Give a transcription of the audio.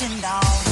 见到